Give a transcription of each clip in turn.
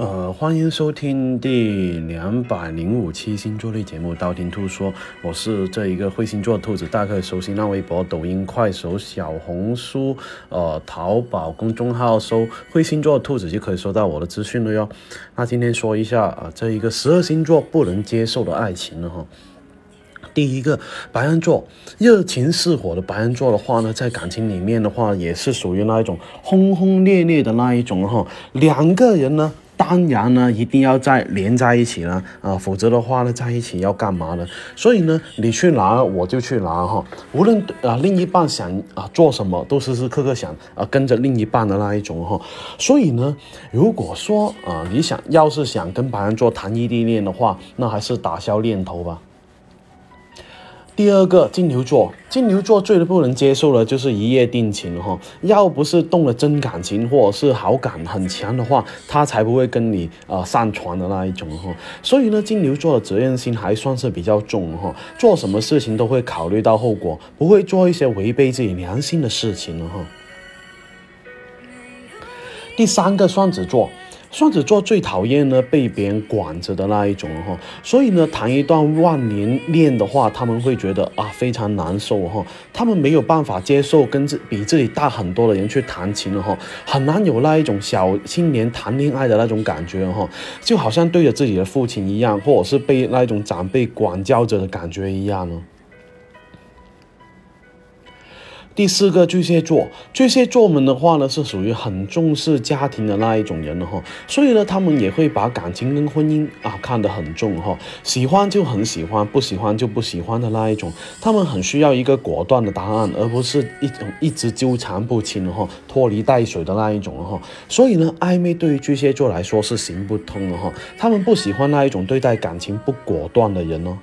呃，欢迎收听第两百零五期星座类节目《道听途说》，我是这一个会星座兔子，大家可以搜新浪微博、抖音、快手、小红书、呃，淘宝公众号搜“会星座兔子”就可以收到我的资讯了哟。那今天说一下啊，这一个十二星座不能接受的爱情了哈。第一个白羊座，热情似火的白羊座的话呢，在感情里面的话，也是属于那一种轰轰烈烈的那一种哈。两个人呢。当然呢，一定要在连在一起了，啊，否则的话呢，在一起要干嘛呢？所以呢，你去拿我就去拿哈，无论啊另一半想啊做什么，都时时刻刻想啊跟着另一半的那一种哈。所以呢，如果说啊你想要是想跟白羊座谈异地恋的话，那还是打消念头吧。第二个金牛座，金牛座最不能接受的就是一夜定情哈，要不是动了真感情或者是好感很强的话，他才不会跟你啊上床的那一种哈。所以呢，金牛座的责任心还算是比较重哈，做什么事情都会考虑到后果，不会做一些违背自己良心的事情了哈。第三个双子座。双子座最讨厌呢被别人管着的那一种哈，所以呢谈一段万年恋的话，他们会觉得啊非常难受哈，他们没有办法接受跟自比自己大很多的人去谈情了哈，很难有那一种小青年谈恋爱的那种感觉哈，就好像对着自己的父亲一样，或者是被那一种长辈管教着的感觉一样呢。第四个巨蟹座，巨蟹座们的话呢，是属于很重视家庭的那一种人哈，所以呢，他们也会把感情跟婚姻啊看得很重哈，喜欢就很喜欢，不喜欢就不喜欢的那一种，他们很需要一个果断的答案，而不是一种一直纠缠不清哈，拖泥带水的那一种哈，所以呢，暧昧对于巨蟹座来说是行不通的哈，他们不喜欢那一种对待感情不果断的人哦。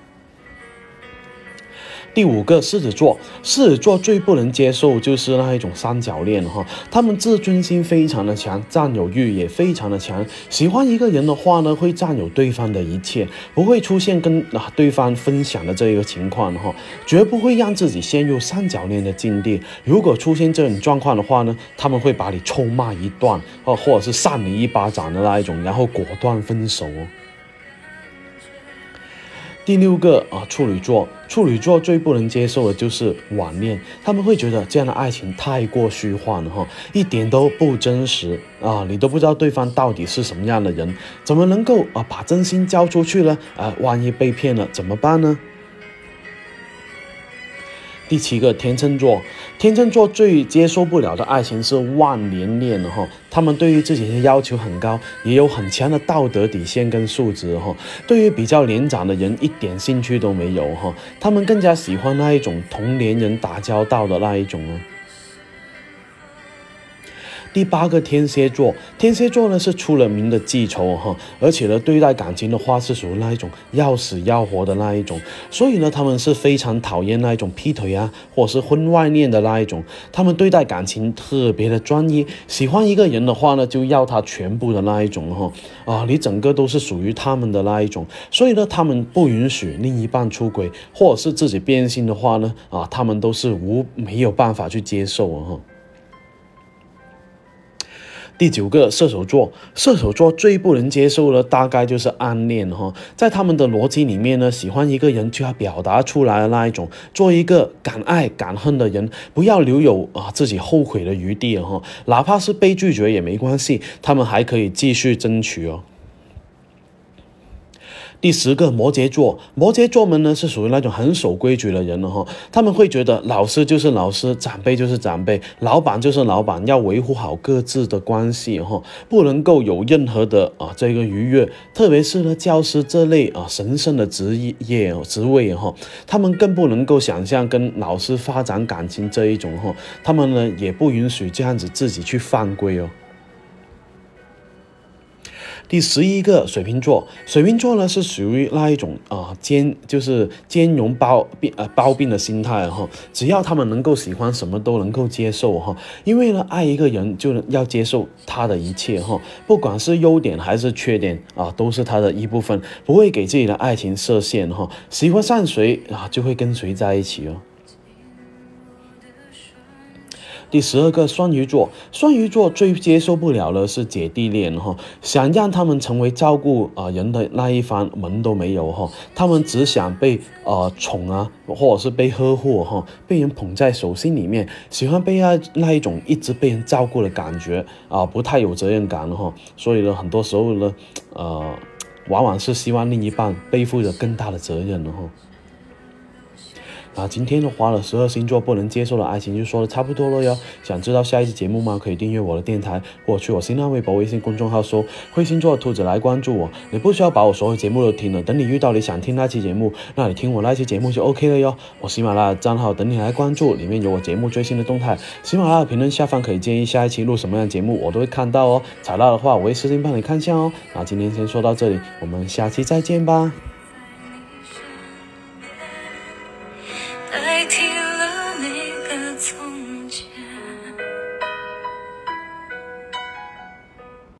第五个狮子座，狮子座最不能接受就是那一种三角恋哈，他们自尊心非常的强，占有欲也非常的强，喜欢一个人的话呢，会占有对方的一切，不会出现跟啊对方分享的这一个情况哈，绝不会让自己陷入三角恋的境地。如果出现这种状况的话呢，他们会把你臭骂一段，哦，或者是扇你一巴掌的那一种，然后果断分手哦。第六个啊，处女座，处女座最不能接受的就是网恋，他们会觉得这样的爱情太过虚幻了哈，一点都不真实啊，你都不知道对方到底是什么样的人，怎么能够啊把真心交出去呢？啊，万一被骗了怎么办呢？第七个天秤座，天秤座最接受不了的爱情是万年恋了哈，他们对于自己的要求很高，也有很强的道德底线跟素质哈，对于比较年长的人一点兴趣都没有哈，他们更加喜欢那一种同年人打交道的那一种哦。第八个天蝎座，天蝎座呢是出了名的记仇哈，而且呢对待感情的话是属于那一种要死要活的那一种，所以呢他们是非常讨厌那一种劈腿啊，或者是婚外恋的那一种，他们对待感情特别的专一，喜欢一个人的话呢就要他全部的那一种哈，啊你整个都是属于他们的那一种，所以呢他们不允许另一半出轨，或者是自己变心的话呢，啊他们都是无没有办法去接受啊哈。第九个射手座，射手座最不能接受的大概就是暗恋哈，在他们的逻辑里面呢，喜欢一个人就要表达出来的那一种，做一个敢爱敢恨的人，不要留有啊自己后悔的余地哈，哪怕是被拒绝也没关系，他们还可以继续争取哦。第十个摩羯座，摩羯座们呢是属于那种很守规矩的人了哈，他们会觉得老师就是老师，长辈就是长辈，老板就是老板，要维护好各自的关系哈，不能够有任何的啊这个逾越，特别是呢教师这类啊神圣的职业职位哈，他们更不能够想象跟老师发展感情这一种哈，他们呢也不允许这样子自己去犯规哦。第十一个水瓶座，水瓶座呢是属于那一种啊兼就是兼容包病呃包病的心态哈，只要他们能够喜欢什么都能够接受哈，因为呢爱一个人就要接受他的一切哈，不管是优点还是缺点啊都是他的一部分，不会给自己的爱情设限哈，喜欢上谁啊就会跟谁在一起哦。第十二个双鱼座，双鱼座最接受不了的是姐弟恋哈，想让他们成为照顾啊人的那一方门都没有哈，他们只想被呃宠啊，或者是被呵护哈，被人捧在手心里面，喜欢被那那一种一直被人照顾的感觉啊，不太有责任感哈，所以呢，很多时候呢，呃，往往是希望另一半背负着更大的责任哈。那今天的花了，十二星座不能接受的爱情就说的差不多了哟。想知道下一期节目吗？可以订阅我的电台，或去我新浪微博、微信公众号搜“会星座兔子”来关注我。你不需要把我所有节目都听了，等你遇到你想听那期节目，那你听我那期节目就 OK 了哟。我喜马拉雅账号等你来关注，里面有我节目最新的动态。喜马拉雅评论下方可以建议下一期录什么样的节目，我都会看到哦。采纳的话，我会私信帮你看一下哦。那今天先说到这里，我们下期再见吧。